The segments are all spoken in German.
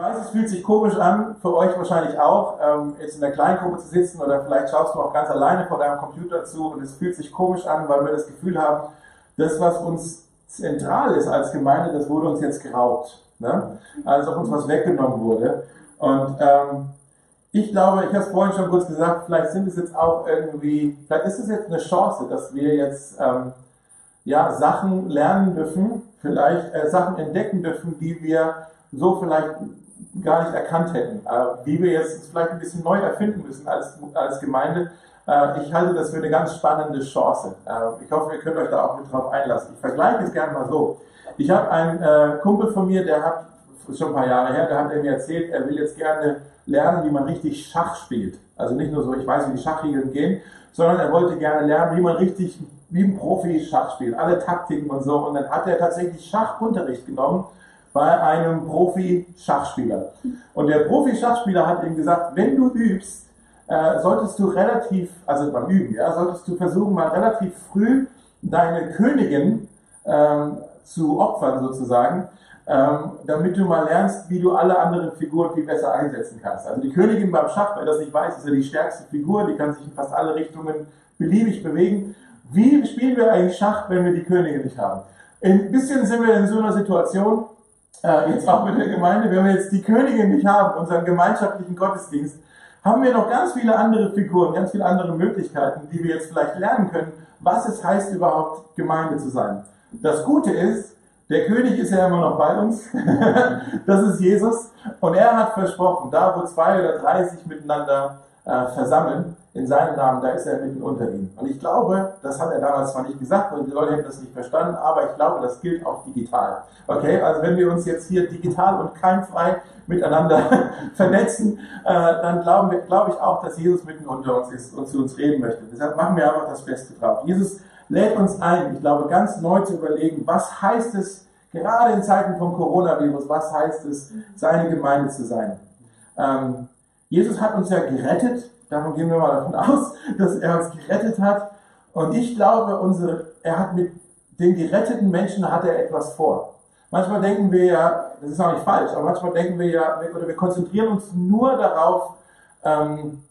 weiß, es fühlt sich komisch an, für euch wahrscheinlich auch, ähm, jetzt in der Kleingruppe zu sitzen oder vielleicht schaust du auch ganz alleine vor deinem Computer zu und es fühlt sich komisch an, weil wir das Gefühl haben, das, was uns zentral ist als Gemeinde, das wurde uns jetzt geraubt. Ne? Als ob uns was weggenommen wurde. Und ähm, ich glaube, ich habe es vorhin schon kurz gesagt, vielleicht sind es jetzt auch irgendwie, vielleicht ist es jetzt eine Chance, dass wir jetzt ähm, ja, Sachen lernen dürfen, vielleicht äh, Sachen entdecken dürfen, die wir so vielleicht gar nicht erkannt hätten, äh, wie wir jetzt vielleicht ein bisschen neu erfinden müssen als, als Gemeinde. Äh, ich halte das für eine ganz spannende Chance. Äh, ich hoffe, ihr könnt euch da auch mit drauf einlassen. Ich vergleiche es gerne mal so. Ich habe einen Kumpel von mir, der hat, schon ein paar Jahre her, der hat mir erzählt, er will jetzt gerne lernen, wie man richtig Schach spielt. Also nicht nur so, ich weiß, wie die Schachregeln gehen, sondern er wollte gerne lernen, wie man richtig wie ein Profi Schach spielt, alle Taktiken und so. Und dann hat er tatsächlich Schachunterricht genommen bei einem Profi-Schachspieler. Und der Profi-Schachspieler hat ihm gesagt, wenn du übst, äh, solltest du relativ, also beim Üben, ja, solltest du versuchen, mal relativ früh deine Königin ähm, zu opfern sozusagen, ähm, damit du mal lernst, wie du alle anderen Figuren viel besser einsetzen kannst. Also die Königin beim Schach, wer das nicht weiß, ist ja die stärkste Figur, die kann sich in fast alle Richtungen beliebig bewegen. Wie spielen wir eigentlich Schach, wenn wir die Königin nicht haben? Ein bisschen sind wir in so einer Situation, äh, jetzt auch mit der Gemeinde, wenn wir jetzt die Königin nicht haben, unseren gemeinschaftlichen Gottesdienst, haben wir noch ganz viele andere Figuren, ganz viele andere Möglichkeiten, die wir jetzt vielleicht lernen können, was es heißt, überhaupt Gemeinde zu sein. Das Gute ist, der König ist ja immer noch bei uns. das ist Jesus. Und er hat versprochen, da wo zwei oder drei sich miteinander äh, versammeln, in seinem Namen, da ist er mitten unter ihnen. Und ich glaube, das hat er damals zwar nicht gesagt, weil die Leute hätten das nicht verstanden, aber ich glaube, das gilt auch digital. Okay, also wenn wir uns jetzt hier digital und keimfrei miteinander vernetzen, äh, dann glauben wir, glaube ich auch, dass Jesus mitten unter uns ist und zu uns reden möchte. Deshalb machen wir einfach das Beste drauf. Jesus lädt uns ein, ich glaube, ganz neu zu überlegen, was heißt es, gerade in Zeiten vom Coronavirus, was heißt es, seine Gemeinde zu sein. Ähm, Jesus hat uns ja gerettet, davon gehen wir mal davon aus, dass er uns gerettet hat. Und ich glaube, unsere, er hat mit den geretteten Menschen hat er etwas vor. Manchmal denken wir ja, das ist auch nicht falsch, aber manchmal denken wir ja, oder wir konzentrieren uns nur darauf, ähm,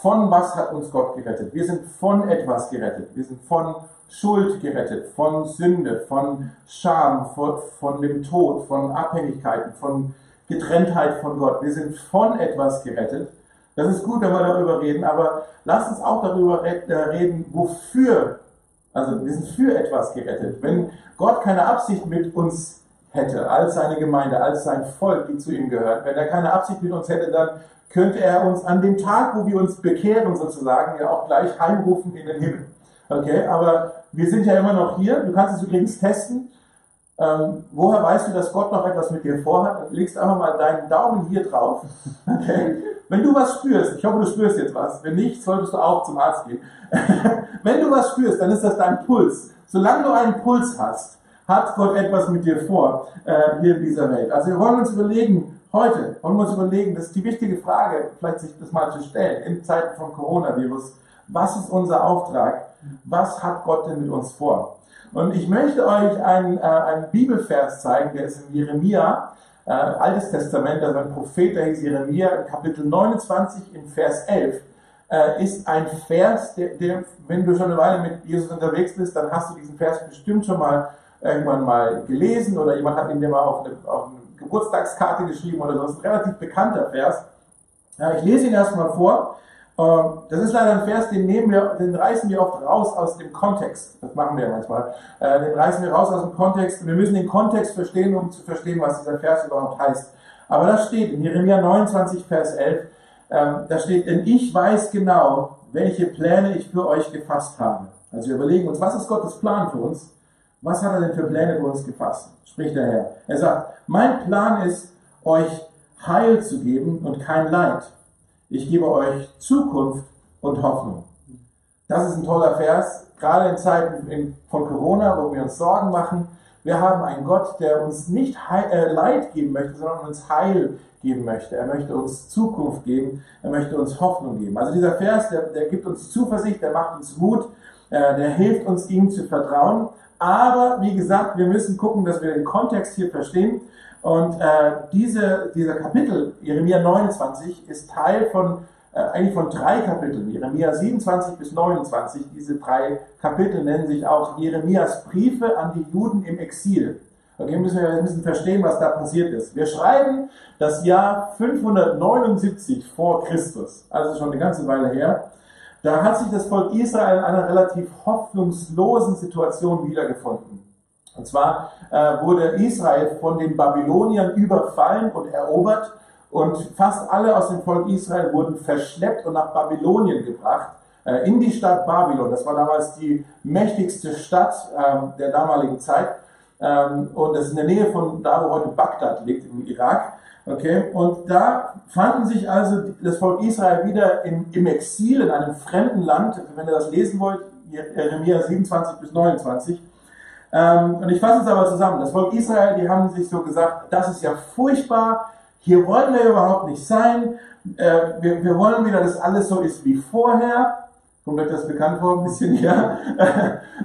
von was hat uns Gott gerettet. Wir sind von etwas gerettet. Wir sind von Schuld gerettet, von Sünde, von Scham, von, von dem Tod, von Abhängigkeiten, von Getrenntheit von Gott. Wir sind von etwas gerettet. Das ist gut, wenn wir darüber reden, aber lass uns auch darüber äh, reden, wofür. Also wir sind für etwas gerettet. Wenn Gott keine Absicht mit uns hätte, als seine Gemeinde, als sein Volk, die zu ihm gehört, wenn er keine Absicht mit uns hätte, dann könnte er uns an dem Tag, wo wir uns bekehren sozusagen, ja auch gleich heimrufen in den Himmel. Okay, aber wir sind ja immer noch hier. Du kannst es übrigens testen. Ähm, woher weißt du, dass Gott noch etwas mit dir vorhat? Legst einfach mal deinen Daumen hier drauf. Okay? Wenn du was spürst, ich hoffe, du spürst jetzt was. Wenn nicht, solltest du auch zum Arzt gehen. Wenn du was spürst, dann ist das dein Puls. Solange du einen Puls hast, hat Gott etwas mit dir vor äh, hier in dieser Welt. Also wir wollen uns überlegen, heute wollen wir uns überlegen, das ist die wichtige Frage, vielleicht sich das mal zu stellen, in Zeiten vom Coronavirus. Was ist unser Auftrag? Was hat Gott denn mit uns vor? Und ich möchte euch einen, äh, einen Bibelvers zeigen, der ist in Jeremia, äh, Altes Testament, also ein Prophet, der hieß Jeremia, Kapitel 29 in Vers 11, äh, ist ein Vers, der, der, wenn du schon eine Weile mit Jesus unterwegs bist, dann hast du diesen Vers bestimmt schon mal irgendwann mal gelesen oder jemand hat ihn dir mal auf eine, auf eine Geburtstagskarte geschrieben oder so. Das ist ein relativ bekannter Vers. Ja, ich lese ihn erstmal vor. Ähm, das ist leider ein Vers, den nehmen wir, den reißen wir oft raus aus dem Kontext. Das machen wir manchmal. Äh, den reißen wir raus aus dem Kontext. Wir müssen den Kontext verstehen, um zu verstehen, was dieser Vers überhaupt heißt. Aber das steht in Jeremia 29, Vers 11. Ähm, da steht, denn ich weiß genau, welche Pläne ich für euch gefasst habe. Also wir überlegen uns, was ist Gottes Plan für uns? Was hat er denn für Pläne für uns gefasst? Spricht der Herr. Er sagt, mein Plan ist, euch Heil zu geben und kein Leid ich gebe euch Zukunft und Hoffnung. Das ist ein toller Vers, gerade in Zeiten von Corona, wo wir uns Sorgen machen. Wir haben einen Gott, der uns nicht äh, Leid geben möchte, sondern uns Heil geben möchte. Er möchte uns Zukunft geben, er möchte uns Hoffnung geben. Also dieser Vers, der, der gibt uns Zuversicht, der macht uns Mut, äh, der hilft uns, ihm zu vertrauen. Aber wie gesagt, wir müssen gucken, dass wir den Kontext hier verstehen. Und äh, diese, dieser Kapitel, Jeremia 29, ist Teil von äh, eigentlich von drei Kapiteln, Jeremia 27 bis 29. Diese drei Kapitel nennen sich auch Jeremias Briefe an die Juden im Exil. Okay, müssen wir bisschen verstehen, was da passiert ist. Wir schreiben das Jahr 579 vor Christus, also schon eine ganze Weile her. Da hat sich das Volk Israel in einer relativ hoffnungslosen Situation wiedergefunden. Und zwar äh, wurde Israel von den Babyloniern überfallen und erobert und fast alle aus dem Volk Israel wurden verschleppt und nach Babylonien gebracht, äh, in die Stadt Babylon. Das war damals die mächtigste Stadt äh, der damaligen Zeit. Ähm, und das ist in der Nähe von da, wo heute Bagdad liegt, im Irak. Okay, und da fanden sich also das Volk Israel wieder im, im Exil, in einem fremden Land. Wenn ihr das lesen wollt, Jeremia 27 bis 29. Ähm, und ich fasse es aber zusammen. Das Volk Israel, die haben sich so gesagt, das ist ja furchtbar, hier wollen wir überhaupt nicht sein. Äh, wir, wir wollen wieder, dass alles so ist wie vorher. Kommt euch das bekannt vor, ein bisschen, ja?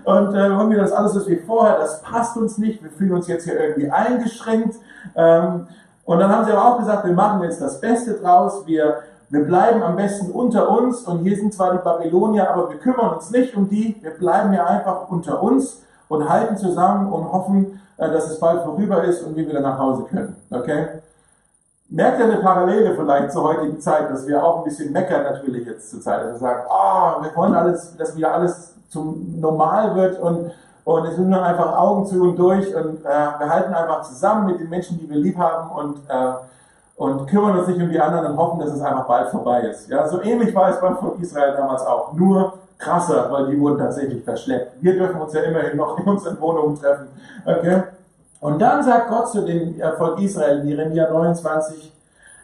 Und äh, wollen wir, dass alles so ist wie vorher. Das passt uns nicht. Wir fühlen uns jetzt hier irgendwie eingeschränkt. Ähm, und dann haben sie aber auch gesagt, wir machen jetzt das Beste draus. Wir, wir bleiben am besten unter uns. Und hier sind zwar die Babylonier, aber wir kümmern uns nicht um die. Wir bleiben ja einfach unter uns und halten zusammen und hoffen, äh, dass es bald vorüber ist und wir wieder nach Hause können. Okay? Merkt ihr eine Parallele vielleicht zur heutigen Zeit, dass wir auch ein bisschen meckern natürlich jetzt zur Zeit, dass wir sagen, oh, wir wollen alles, dass wieder alles zum Normal wird und, und es sind nur einfach Augen zu und durch und äh, wir halten einfach zusammen mit den Menschen, die wir lieb haben und, äh, und kümmern uns nicht um die anderen und hoffen, dass es einfach bald vorbei ist. Ja, so ähnlich war es beim Volk Israel damals auch, nur krasser, weil die wurden tatsächlich verschleppt. Wir dürfen uns ja immerhin noch in unseren Wohnungen treffen. Okay? Und dann sagt Gott zu dem Volk Israel in Jeremia 29,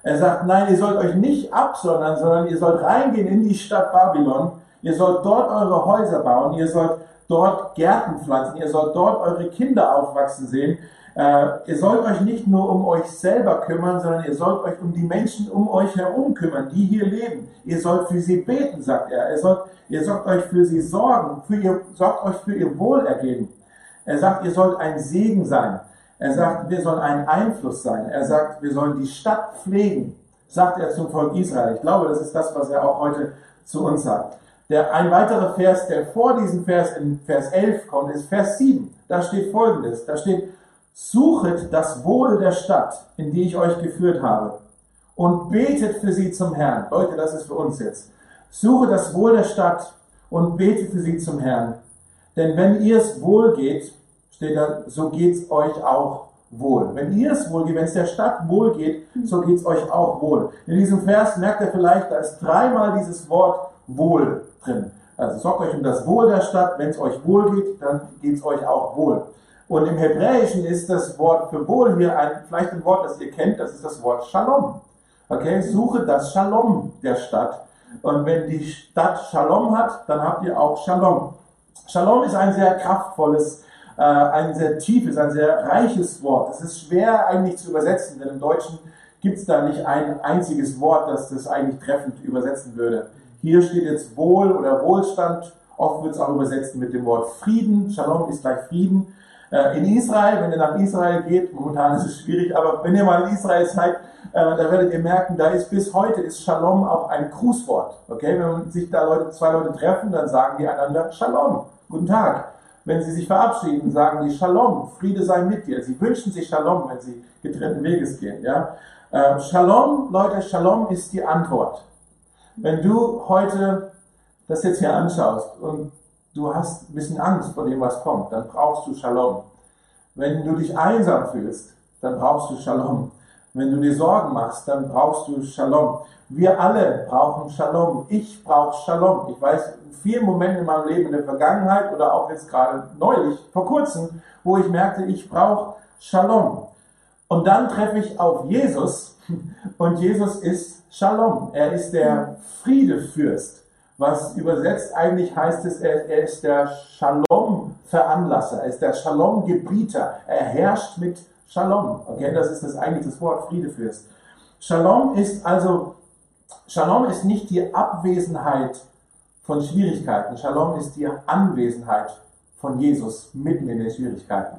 er sagt, nein, ihr sollt euch nicht absondern, sondern ihr sollt reingehen in die Stadt Babylon, ihr sollt dort eure Häuser bauen, ihr sollt dort Gärten pflanzen, ihr sollt dort eure Kinder aufwachsen sehen. Äh, ihr sollt euch nicht nur um euch selber kümmern, sondern ihr sollt euch um die Menschen um euch herum kümmern, die hier leben. Ihr sollt für sie beten, sagt er. Ihr sollt, ihr sollt euch für sie sorgen, für ihr, sorgt euch für ihr Wohlergehen. Er sagt, ihr sollt ein Segen sein. Er sagt, wir sollen ein Einfluss sein. Er sagt, wir sollen die Stadt pflegen, sagt er zum Volk Israel. Ich glaube, das ist das, was er auch heute zu uns sagt. Der, ein weiterer Vers, der vor diesem Vers in Vers 11 kommt, ist Vers 7. Da steht folgendes. Da steht, suchet das Wohl der Stadt, in die ich euch geführt habe, und betet für sie zum Herrn. Leute, das ist für uns jetzt. Suche das Wohl der Stadt und bete für sie zum Herrn. Denn wenn ihr es wohl geht, steht da, so geht's euch auch wohl. Wenn ihr es wohl geht, wenn es der Stadt wohl geht, so geht's euch auch wohl. In diesem Vers merkt ihr vielleicht, da ist dreimal dieses Wort wohl drin. Also sorgt euch um das Wohl der Stadt. Wenn es euch wohl geht, dann geht's euch auch wohl. Und im Hebräischen ist das Wort für wohl hier ein, vielleicht ein Wort, das ihr kennt, das ist das Wort Shalom. Okay, suche das Shalom der Stadt. Und wenn die Stadt Shalom hat, dann habt ihr auch Shalom. Shalom ist ein sehr kraftvolles äh, ein sehr tiefes, ein sehr reiches Wort. Es ist schwer eigentlich zu übersetzen, denn im Deutschen gibt es da nicht ein einziges Wort, das das eigentlich treffend übersetzen würde. Hier steht jetzt Wohl oder Wohlstand. Oft wird es auch übersetzt mit dem Wort Frieden. Shalom ist gleich Frieden. Äh, in Israel, wenn ihr nach Israel geht, momentan ist es schwierig, aber wenn ihr mal in Israel seid, äh, da werdet ihr merken, da ist bis heute ist Shalom auch ein Grußwort. Okay, wenn sich da Leute, zwei Leute treffen, dann sagen die einander Shalom, guten Tag. Wenn sie sich verabschieden, sagen die Shalom, Friede sei mit dir. Sie wünschen sich Shalom, wenn sie getrennten Weges gehen. Ja? Äh, Shalom, Leute, Shalom ist die Antwort. Wenn du heute das jetzt hier anschaust und du hast ein bisschen Angst vor dem, was kommt, dann brauchst du Shalom. Wenn du dich einsam fühlst, dann brauchst du Shalom. Wenn du dir Sorgen machst, dann brauchst du Shalom. Wir alle brauchen Shalom. Ich brauche Shalom. Ich weiß in vielen Momenten in meinem Leben, in der Vergangenheit oder auch jetzt gerade neulich, vor kurzem, wo ich merkte, ich brauche Shalom. Und dann treffe ich auf Jesus und Jesus ist Shalom. Er ist der Friedefürst. Was übersetzt eigentlich heißt es, er, er ist der Shalom-Veranlasser, er ist der Shalom-Gebieter. Er herrscht mit Shalom. Okay, das ist das eigentlich das Wort Friedefürst. Shalom ist also, Shalom ist nicht die Abwesenheit von Schwierigkeiten. Shalom ist die Anwesenheit von Jesus mitten in den Schwierigkeiten.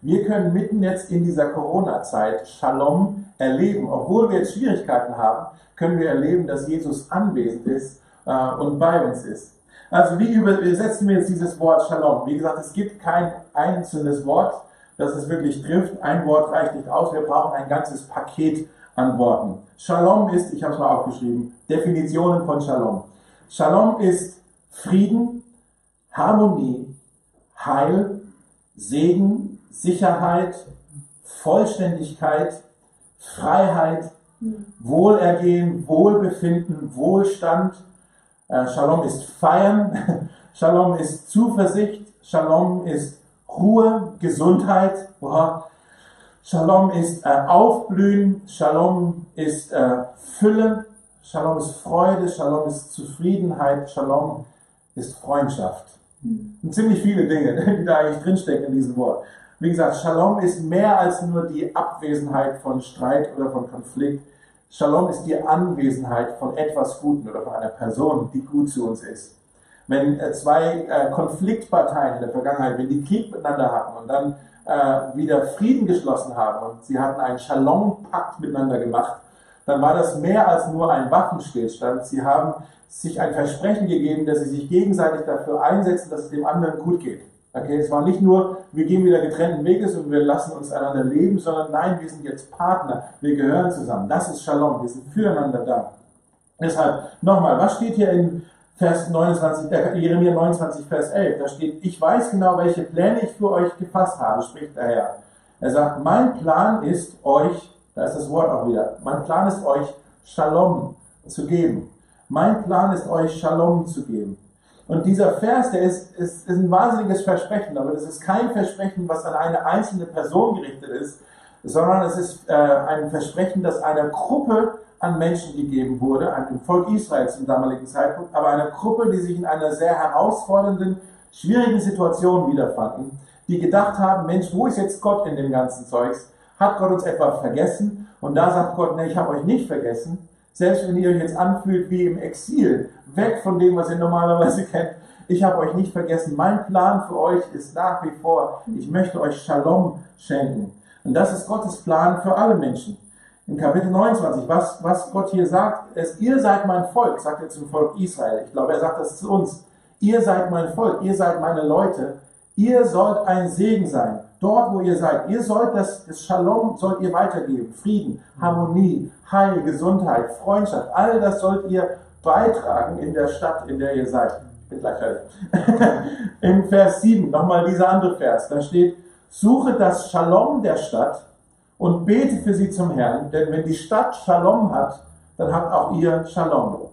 Wir können mitten jetzt in dieser Corona-Zeit Shalom erleben. Obwohl wir jetzt Schwierigkeiten haben, können wir erleben, dass Jesus anwesend ist äh, und bei uns ist. Also wie übersetzen wir jetzt dieses Wort Shalom? Wie gesagt, es gibt kein einzelnes Wort, das es wirklich trifft. Ein Wort reicht nicht aus. Wir brauchen ein ganzes Paket an Worten. Shalom ist, ich habe es mal aufgeschrieben, Definitionen von Shalom. Shalom ist Frieden, Harmonie, Heil, Segen, Sicherheit, Vollständigkeit, Freiheit, Wohlergehen, Wohlbefinden, Wohlstand. Äh, Shalom ist Feiern, Shalom ist Zuversicht, Shalom ist Ruhe, Gesundheit. Shalom ist äh, Aufblühen, Shalom ist äh, Fülle, Shalom ist Freude, Shalom ist Zufriedenheit, Shalom ist Freundschaft. Und hm. ziemlich viele Dinge, die da eigentlich drinstecken in diesem Wort. Wie gesagt, Shalom ist mehr als nur die Abwesenheit von Streit oder von Konflikt. Shalom ist die Anwesenheit von etwas Guten oder von einer Person, die gut zu uns ist. Wenn äh, zwei äh, Konfliktparteien in der Vergangenheit, wenn die Krieg miteinander hatten und dann äh, wieder Frieden geschlossen haben und sie hatten einen Shalom-Pakt miteinander gemacht, dann war das mehr als nur ein Waffenstillstand. Sie haben sich ein Versprechen gegeben, dass sie sich gegenseitig dafür einsetzen, dass es dem anderen gut geht. Okay, es war nicht nur, wir gehen wieder getrennten Weges und wir lassen uns einander leben, sondern nein, wir sind jetzt Partner, wir gehören zusammen. Das ist Shalom, wir sind füreinander da. Deshalb nochmal, was steht hier in Vers 29, äh, Jeremia 29, Vers 11? Da steht, ich weiß genau, welche Pläne ich für euch gefasst habe, spricht der Herr. Er sagt, mein Plan ist euch, da ist das Wort auch wieder, mein Plan ist euch Shalom zu geben. Mein Plan ist euch Shalom zu geben. Und dieser Vers, der ist, ist, ist ein wahnsinniges Versprechen, aber das ist kein Versprechen, was an eine einzelne Person gerichtet ist, sondern es ist äh, ein Versprechen, das einer Gruppe an Menschen gegeben wurde, einem Volk Israel zum damaligen Zeitpunkt, aber einer Gruppe, die sich in einer sehr herausfordernden, schwierigen Situation wiederfanden, die gedacht haben, Mensch, wo ist jetzt Gott in dem ganzen Zeugs? Hat Gott uns etwa vergessen? Und da sagt Gott, ne, ich habe euch nicht vergessen, selbst wenn ihr euch jetzt anfühlt wie im Exil, weg von dem, was ihr normalerweise kennt. Ich habe euch nicht vergessen. Mein Plan für euch ist nach wie vor, ich möchte euch Shalom schenken. Und das ist Gottes Plan für alle Menschen. In Kapitel 29, was, was Gott hier sagt, ist, ihr seid mein Volk, sagt er zum Volk Israel. Ich glaube, er sagt das zu uns. Ihr seid mein Volk, ihr seid meine Leute. Ihr sollt ein Segen sein dort, wo ihr seid. Ihr sollt das, das Shalom sollt ihr weitergeben. Frieden, Harmonie, Heil, Gesundheit, Freundschaft. All das sollt ihr beitragen in der Stadt, in der ihr seid. Bin gleich fertig. Im Vers 7, nochmal dieser andere Vers, da steht, suche das Shalom der Stadt und bete für sie zum Herrn, denn wenn die Stadt Shalom hat, dann habt auch ihr Shalom.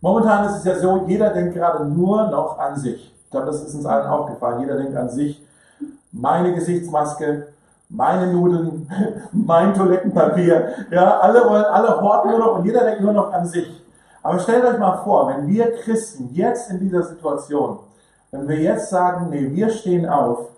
Momentan ist es ja so, jeder denkt gerade nur noch an sich. Ich glaube, das ist uns allen aufgefallen. Jeder denkt an sich meine Gesichtsmaske, meine Nudeln, mein Toilettenpapier. Ja, alle wollen, alle horten nur noch und jeder denkt nur noch an sich. Aber stellt euch mal vor, wenn wir Christen jetzt in dieser Situation, wenn wir jetzt sagen, nee, wir stehen auf,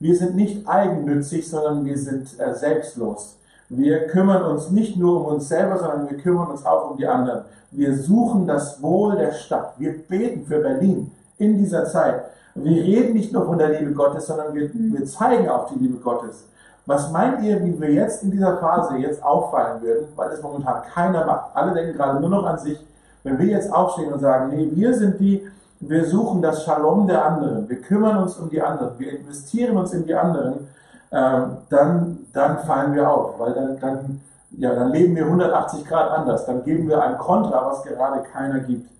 wir sind nicht eigennützig, sondern wir sind äh, selbstlos. Wir kümmern uns nicht nur um uns selber, sondern wir kümmern uns auch um die anderen. Wir suchen das Wohl der Stadt. Wir beten für Berlin in dieser Zeit. Wir reden nicht nur von der Liebe Gottes, sondern wir, wir zeigen auch die Liebe Gottes. Was meint ihr, wie wir jetzt in dieser Phase jetzt auffallen würden, weil es momentan keiner macht? Alle denken gerade nur noch an sich. Wenn wir jetzt aufstehen und sagen, nee, wir sind die, wir suchen das Shalom der anderen, wir kümmern uns um die anderen, wir investieren uns in die anderen, äh, dann, dann fallen wir auf, weil dann, dann, ja, dann leben wir 180 Grad anders, dann geben wir ein Kontra, was gerade keiner gibt.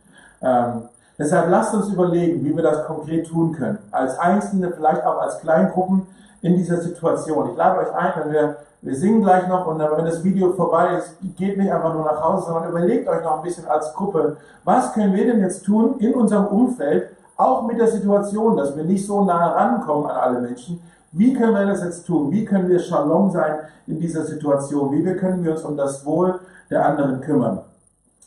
Ähm, Deshalb lasst uns überlegen, wie wir das konkret tun können. Als Einzelne, vielleicht auch als Kleingruppen in dieser Situation. Ich lade euch ein, wenn wir, wir singen gleich noch und wenn das Video vorbei ist, geht nicht einfach nur nach Hause, sondern überlegt euch noch ein bisschen als Gruppe, was können wir denn jetzt tun in unserem Umfeld, auch mit der Situation, dass wir nicht so nah rankommen an alle Menschen. Wie können wir das jetzt tun? Wie können wir Shalom sein in dieser Situation? Wie können wir uns um das Wohl der anderen kümmern?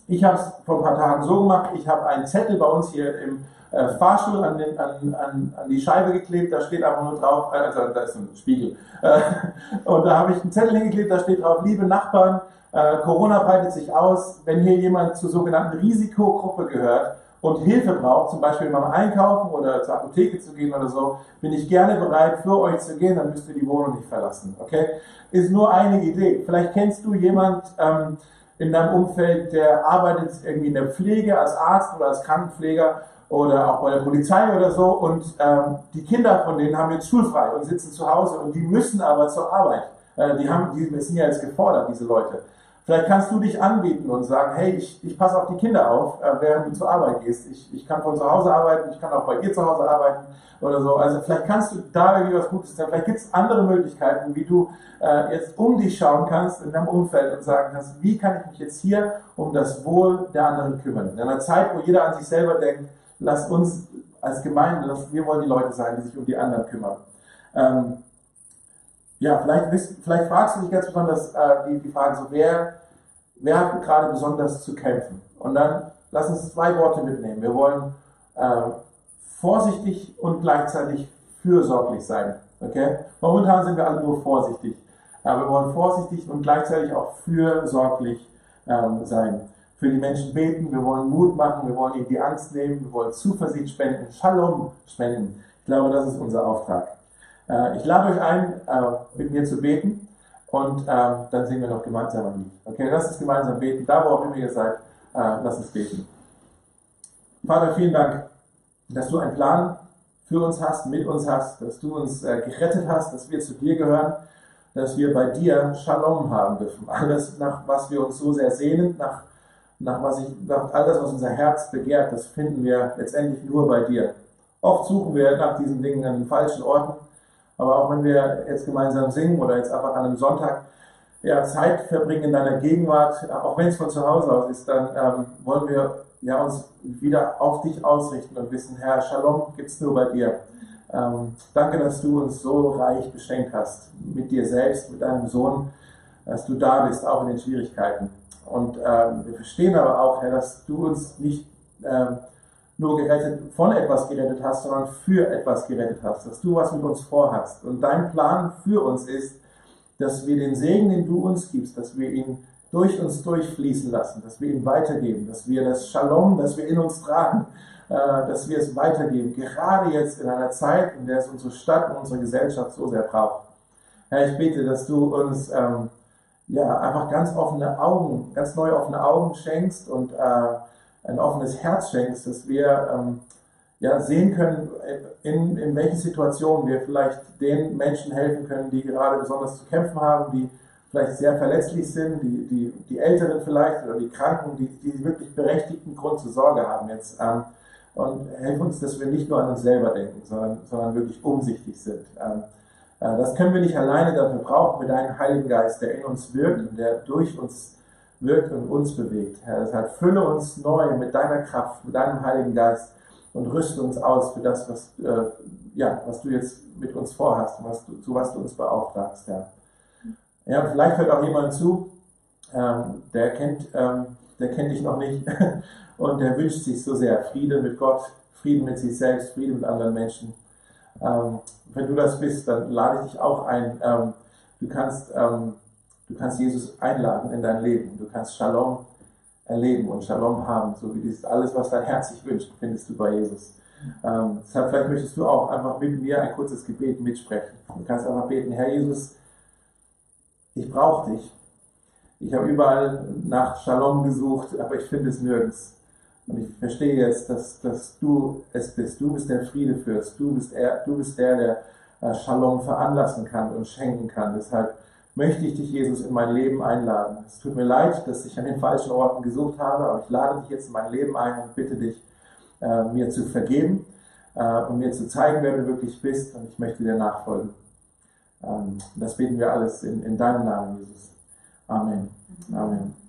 Ich habe es vor ein paar Tagen so gemacht, ich habe einen Zettel bei uns hier im äh, Fahrstuhl an, den, an, an, an die Scheibe geklebt, da steht einfach nur drauf, äh, also da ist ein Spiegel, äh, und da habe ich einen Zettel hingeklebt, da steht drauf, liebe Nachbarn, äh, Corona breitet sich aus, wenn hier jemand zur sogenannten Risikogruppe gehört und Hilfe braucht, zum Beispiel beim Einkaufen oder zur Apotheke zu gehen oder so, bin ich gerne bereit, für euch zu gehen, dann müsst ihr die Wohnung nicht verlassen. Okay? Ist nur eine Idee. Vielleicht kennst du jemand ähm, in deinem Umfeld, der arbeitet irgendwie in der Pflege als Arzt oder als Krankenpfleger oder auch bei der Polizei oder so und ähm, die Kinder von denen haben jetzt schulfrei und sitzen zu Hause und die müssen aber zur Arbeit. Äh, die haben, die sind ja jetzt gefordert, diese Leute. Vielleicht kannst du dich anbieten und sagen, hey, ich, ich passe auf die Kinder auf, äh, während du zur Arbeit gehst. Ich, ich kann von zu Hause arbeiten, ich kann auch bei dir zu Hause arbeiten oder so. Also vielleicht kannst du da irgendwie was Gutes tun. Vielleicht gibt es andere Möglichkeiten, wie du äh, jetzt um dich schauen kannst in deinem Umfeld und sagen kannst, wie kann ich mich jetzt hier um das Wohl der anderen kümmern. In einer Zeit, wo jeder an sich selber denkt, lass uns als Gemeinde, lass, wir wollen die Leute sein, die sich um die anderen kümmern. Ähm, ja, vielleicht, vielleicht fragst du dich ganz besonders äh, die, die Frage so, wer, wer hat gerade besonders zu kämpfen? Und dann lass uns zwei Worte mitnehmen. Wir wollen äh, vorsichtig und gleichzeitig fürsorglich sein. Okay? Momentan sind wir alle nur vorsichtig. Aber wir wollen vorsichtig und gleichzeitig auch fürsorglich ähm, sein. Für die Menschen beten, wir wollen Mut machen, wir wollen ihnen die Angst nehmen, wir wollen Zuversicht spenden, Shalom spenden. Ich glaube, das ist unser Auftrag. Äh, ich lade euch ein, äh, mit mir zu beten und äh, dann singen wir noch gemeinsam ein Lied. Okay, lass uns gemeinsam beten. Da, wo auch immer ihr seid, äh, lass uns beten. Vater, vielen Dank, dass du einen Plan für uns hast, mit uns hast, dass du uns äh, gerettet hast, dass wir zu dir gehören, dass wir bei dir Shalom haben dürfen. Alles, nach was wir uns so sehr sehnen, nach, nach, was ich, nach all das, was unser Herz begehrt, das finden wir letztendlich nur bei dir. Oft suchen wir nach diesen Dingen an den falschen Orten, aber auch wenn wir jetzt gemeinsam singen oder jetzt einfach an einem Sonntag ja, Zeit verbringen in deiner Gegenwart, auch wenn es von zu Hause aus ist, dann ähm, wollen wir ja, uns wieder auf dich ausrichten und wissen, Herr, Shalom gibt es nur bei dir. Ähm, danke, dass du uns so reich beschenkt hast, mit dir selbst, mit deinem Sohn, dass du da bist, auch in den Schwierigkeiten. Und ähm, wir verstehen aber auch, Herr, dass du uns nicht ähm, nur gerettet, von etwas gerettet hast, sondern für etwas gerettet hast, dass du was mit uns vorhast. Und dein Plan für uns ist, dass wir den Segen, den du uns gibst, dass wir ihn durch uns durchfließen lassen, dass wir ihn weitergeben, dass wir das Shalom, das wir in uns tragen, äh, dass wir es weitergeben. Gerade jetzt in einer Zeit, in der es unsere Stadt und unsere Gesellschaft so sehr braucht. Herr, ich bete, dass du uns ähm, ja einfach ganz offene Augen, ganz neu offene Augen schenkst und äh, ein offenes Herz schenkst, dass wir ähm, ja, sehen können, in, in welchen Situationen wir vielleicht den Menschen helfen können, die gerade besonders zu kämpfen haben, die vielleicht sehr verletzlich sind, die, die, die Älteren vielleicht oder die Kranken, die, die wirklich berechtigten Grund zur Sorge haben jetzt. Ähm, und helfen uns, dass wir nicht nur an uns selber denken, sondern, sondern wirklich umsichtig sind. Ähm, äh, das können wir nicht alleine, dafür brauchen wir deinen Heiligen Geist, der in uns wirkt und der durch uns wirkt und uns bewegt. Herr, deshalb fülle uns neu mit deiner Kraft, mit deinem Heiligen Geist und rüste uns aus für das, was, äh, ja, was du jetzt mit uns vorhast was du, zu was du uns beauftragst, Herr. Ja, vielleicht hört auch jemand zu, ähm, der kennt, ähm, der kennt dich noch nicht und der wünscht sich so sehr Frieden mit Gott, Frieden mit sich selbst, Frieden mit anderen Menschen. Ähm, wenn du das bist, dann lade ich dich auch ein. Ähm, du kannst ähm, Du kannst Jesus einladen in dein Leben. Du kannst Shalom erleben und Shalom haben, so wie dieses alles, was dein Herz sich wünscht, findest du bei Jesus. Ähm, deshalb vielleicht möchtest du auch einfach mit mir ein kurzes Gebet mitsprechen. Du kannst einfach beten, Herr Jesus, ich brauche dich. Ich habe überall nach Shalom gesucht, aber ich finde es nirgends. Und ich verstehe jetzt, dass, dass du es bist. Du bist der Friede führst. Du bist, er, du bist der, der äh, Shalom veranlassen kann und schenken kann. Deshalb möchte ich dich, Jesus, in mein Leben einladen. Es tut mir leid, dass ich an den falschen Orten gesucht habe, aber ich lade dich jetzt in mein Leben ein und bitte dich, äh, mir zu vergeben äh, und mir zu zeigen, wer du wirklich bist und ich möchte dir nachfolgen. Ähm, das beten wir alles in, in deinem Namen, Jesus. Amen. Amen.